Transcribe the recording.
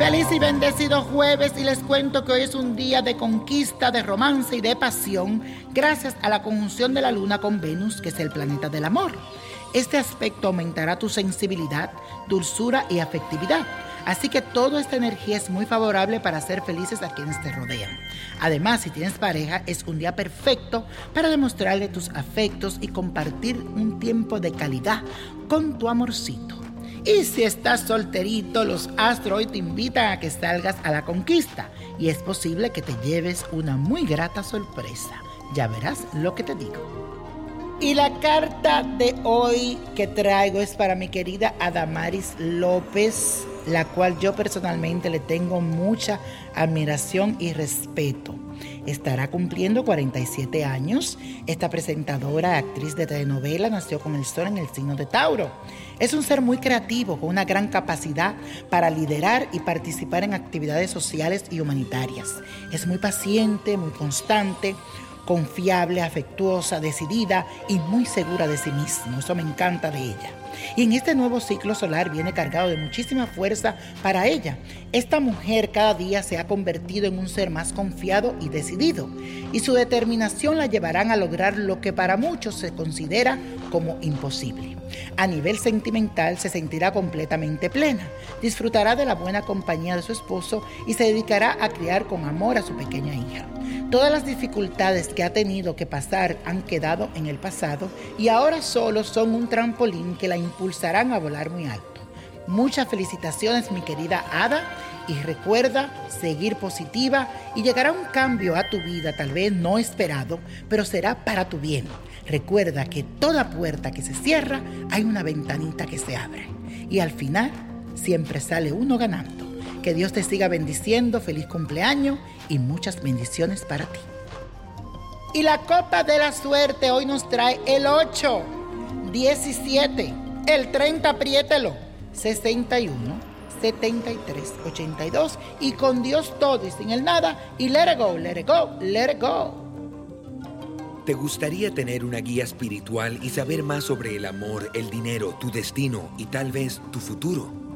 Feliz y bendecido jueves y les cuento que hoy es un día de conquista, de romance y de pasión gracias a la conjunción de la luna con Venus, que es el planeta del amor. Este aspecto aumentará tu sensibilidad, dulzura y afectividad. Así que toda esta energía es muy favorable para hacer felices a quienes te rodean. Además, si tienes pareja, es un día perfecto para demostrarle tus afectos y compartir un tiempo de calidad con tu amorcito. Y si estás solterito, los astros hoy te invitan a que salgas a la conquista y es posible que te lleves una muy grata sorpresa. Ya verás lo que te digo. Y la carta de hoy que traigo es para mi querida Adamaris López, la cual yo personalmente le tengo mucha admiración y respeto. Estará cumpliendo 47 años. Esta presentadora, actriz de telenovela, nació con el sol en el signo de Tauro. Es un ser muy creativo, con una gran capacidad para liderar y participar en actividades sociales y humanitarias. Es muy paciente, muy constante confiable, afectuosa, decidida y muy segura de sí misma. Eso me encanta de ella. Y en este nuevo ciclo solar viene cargado de muchísima fuerza para ella. Esta mujer cada día se ha convertido en un ser más confiado y decidido, y su determinación la llevarán a lograr lo que para muchos se considera como imposible. A nivel sentimental se sentirá completamente plena, disfrutará de la buena compañía de su esposo y se dedicará a criar con amor a su pequeña hija. Todas las dificultades que ha tenido que pasar han quedado en el pasado y ahora solo son un trampolín que la impulsarán a volar muy alto. Muchas felicitaciones mi querida Ada y recuerda seguir positiva y llegará un cambio a tu vida tal vez no esperado, pero será para tu bien. Recuerda que toda puerta que se cierra hay una ventanita que se abre y al final siempre sale uno ganando. Que Dios te siga bendiciendo, feliz cumpleaños y muchas bendiciones para ti. Y la copa de la suerte hoy nos trae el 8, 17, el 30, apriételo, 61, 73, 82 y con Dios todo y sin el nada y let it go, let it go, let it go. ¿Te gustaría tener una guía espiritual y saber más sobre el amor, el dinero, tu destino y tal vez tu futuro?